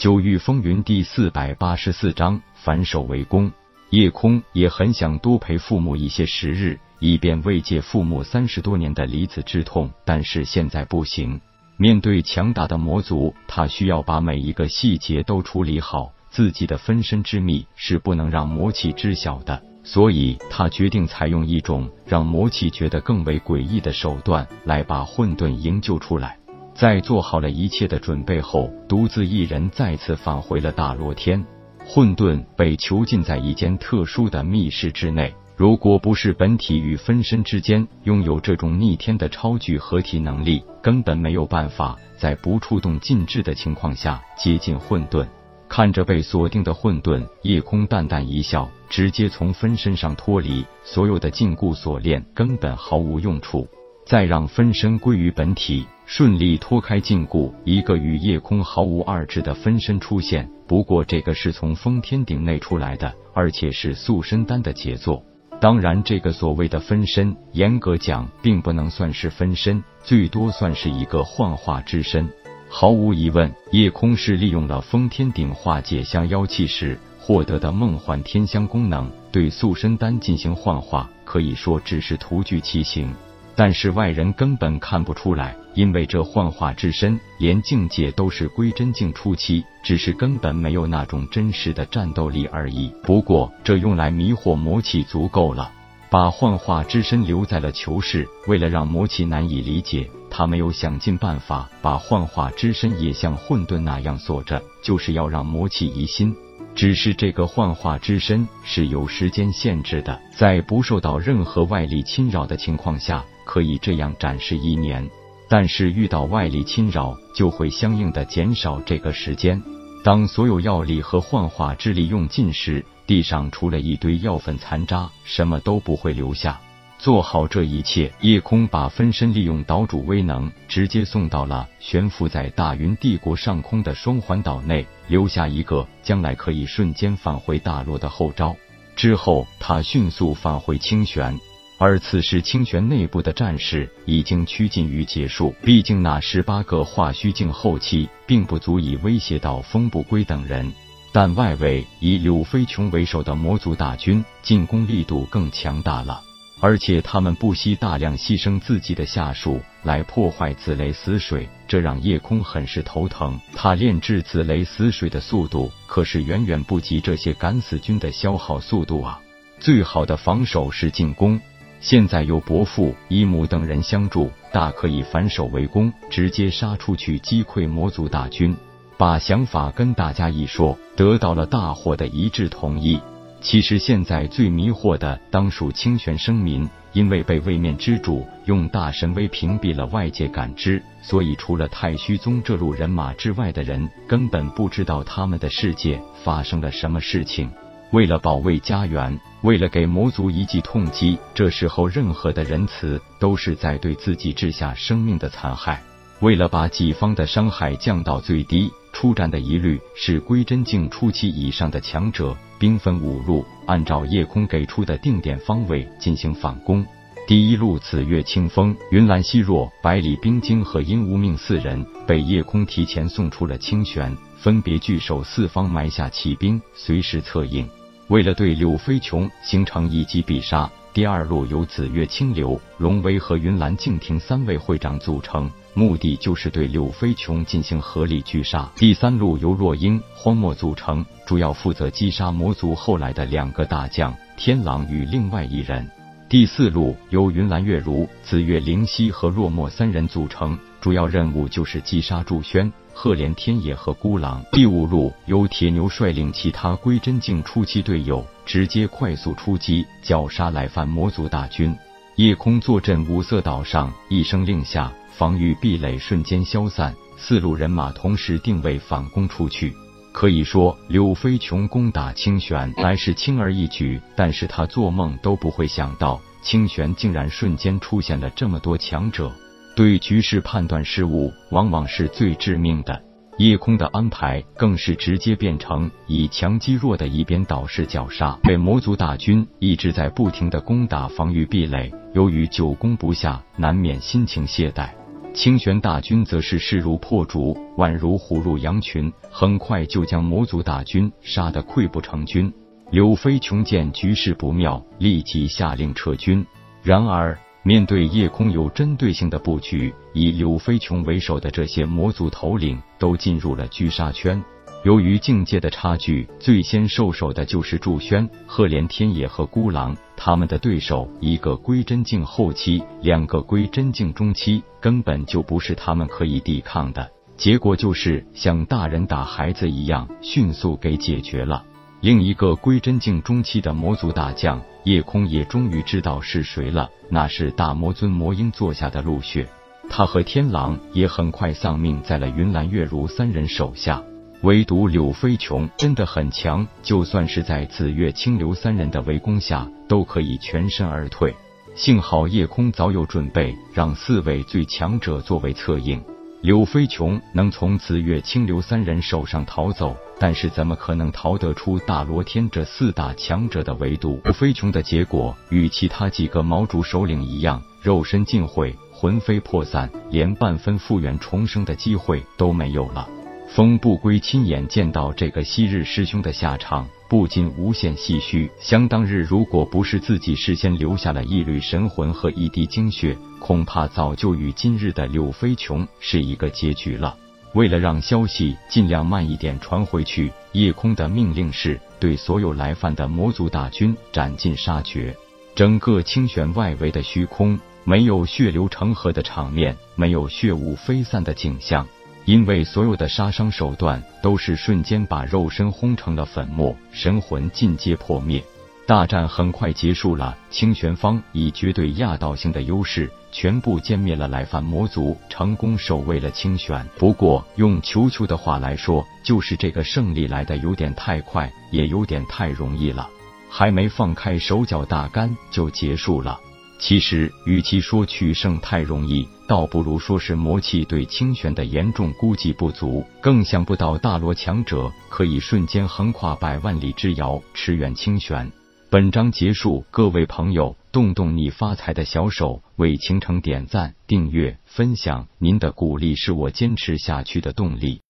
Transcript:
九域风云第四百八十四章反手为攻。叶空也很想多陪父母一些时日，以便慰藉父母三十多年的离子之痛，但是现在不行。面对强大的魔族，他需要把每一个细节都处理好。自己的分身之秘是不能让魔气知晓的，所以他决定采用一种让魔气觉得更为诡异的手段，来把混沌营救出来。在做好了一切的准备后，独自一人再次返回了大罗天。混沌被囚禁在一间特殊的密室之内。如果不是本体与分身之间拥有这种逆天的超巨合体能力，根本没有办法在不触动禁制的情况下接近混沌。看着被锁定的混沌，夜空淡淡一笑，直接从分身上脱离。所有的禁锢锁链根本毫无用处。再让分身归于本体，顺利脱开禁锢，一个与夜空毫无二致的分身出现。不过这个是从封天顶内出来的，而且是塑身丹的杰作。当然，这个所谓的分身，严格讲并不能算是分身，最多算是一个幻化之身。毫无疑问，夜空是利用了封天顶化解香妖气时获得的梦幻天香功能，对塑身丹进行幻化，可以说只是徒具其形。但是外人根本看不出来，因为这幻化之身连境界都是归真境初期，只是根本没有那种真实的战斗力而已。不过这用来迷惑魔气足够了。把幻化之身留在了囚室，为了让魔气难以理解，他没有想尽办法把幻化之身也像混沌那样锁着，就是要让魔气疑心。只是这个幻化之身是有时间限制的，在不受到任何外力侵扰的情况下。可以这样展示一年，但是遇到外力侵扰，就会相应的减少这个时间。当所有药力和幻化之力用尽时，地上除了一堆药粉残渣，什么都不会留下。做好这一切，夜空把分身利用岛主威能，直接送到了悬浮在大云帝国上空的双环岛内，留下一个将来可以瞬间返回大陆的后招。之后，他迅速返回清玄。而此时，清玄内部的战事已经趋近于结束。毕竟那十八个化虚境后期，并不足以威胁到风不归等人。但外围以柳飞琼为首的魔族大军进攻力度更强大了，而且他们不惜大量牺牲自己的下属来破坏紫雷死水，这让夜空很是头疼。他炼制紫雷死水的速度可是远远不及这些敢死军的消耗速度啊！最好的防守是进攻。现在有伯父、姨母等人相助，大可以反手为攻，直接杀出去击溃魔族大军。把想法跟大家一说，得到了大伙的一致同意。其实现在最迷惑的当属清玄生民，因为被位面之主用大神威屏蔽了外界感知，所以除了太虚宗这路人马之外的人，根本不知道他们的世界发生了什么事情。为了保卫家园，为了给魔族一记痛击，这时候任何的仁慈都是在对自己治下生命的残害。为了把己方的伤害降到最低，出战的一律是归真境初期以上的强者，兵分五路，按照夜空给出的定点方位进行反攻。第一路紫月清风、云岚希若、百里冰晶和阴无命四人被夜空提前送出了清玄，分别据守四方，埋下骑兵，随时策应。为了对柳飞琼形成一击必杀，第二路由紫月清流、龙威和云岚静庭三位会长组成，目的就是对柳飞琼进行合力狙杀。第三路由若英、荒漠组成，主要负责击杀魔族后来的两个大将天狼与另外一人。第四路由云岚月如、紫月灵犀和落寞三人组成，主要任务就是击杀祝轩。赫连天野和孤狼，第五路由铁牛率领其他归真境初期队友，直接快速出击，绞杀来犯魔族大军。夜空坐镇五色岛上，一声令下，防御壁垒瞬间消散，四路人马同时定位反攻出去。可以说，柳飞琼攻打清玄来是轻而易举，但是他做梦都不会想到，清玄竟然瞬间出现了这么多强者。对局势判断失误，往往是最致命的。夜空的安排更是直接变成以强击弱的一边倒式绞杀。被魔族大军一直在不停的攻打防御壁垒，由于久攻不下，难免心情懈怠。清玄大军则是势如破竹，宛如虎入羊群，很快就将魔族大军杀得溃不成军。柳飞琼见局势不妙，立即下令撤军。然而，面对夜空有针对性的布局，以柳飞琼为首的这些魔族头领都进入了狙杀圈。由于境界的差距，最先受手的就是祝轩、赫连天野和孤狼。他们的对手一个归真境后期，两个归真境中期，根本就不是他们可以抵抗的。结果就是像大人打孩子一样，迅速给解决了。另一个归真境中期的魔族大将夜空也终于知道是谁了，那是大魔尊魔婴座下的陆雪。他和天狼也很快丧命在了云岚月如三人手下。唯独柳飞琼真的很强，就算是在紫月清流三人的围攻下，都可以全身而退。幸好夜空早有准备，让四位最强者作为策应。柳飞琼能从紫月清流三人手上逃走，但是怎么可能逃得出大罗天这四大强者的围堵？柳飞琼的结果与其他几个毛主首领一样，肉身尽毁，魂飞魄散，连半分复原重生的机会都没有了。风不归亲眼见到这个昔日师兄的下场，不禁无限唏嘘。想当日，如果不是自己事先留下了一缕神魂和一滴精血，恐怕早就与今日的柳飞琼是一个结局了。为了让消息尽量慢一点传回去，夜空的命令是对所有来犯的魔族大军斩尽杀绝。整个清玄外围的虚空，没有血流成河的场面，没有血雾飞散的景象。因为所有的杀伤手段都是瞬间把肉身轰成了粉末，神魂尽皆破灭。大战很快结束了，清玄方以绝对压倒性的优势，全部歼灭了来犯魔族，成功守卫了清玄。不过，用球球的话来说，就是这个胜利来的有点太快，也有点太容易了，还没放开手脚大干就结束了。其实，与其说取胜太容易，倒不如说是魔气对清玄的严重估计不足。更想不到大罗强者可以瞬间横跨百万里之遥，驰援清玄。本章结束，各位朋友，动动你发财的小手，为倾城点赞、订阅、分享，您的鼓励是我坚持下去的动力。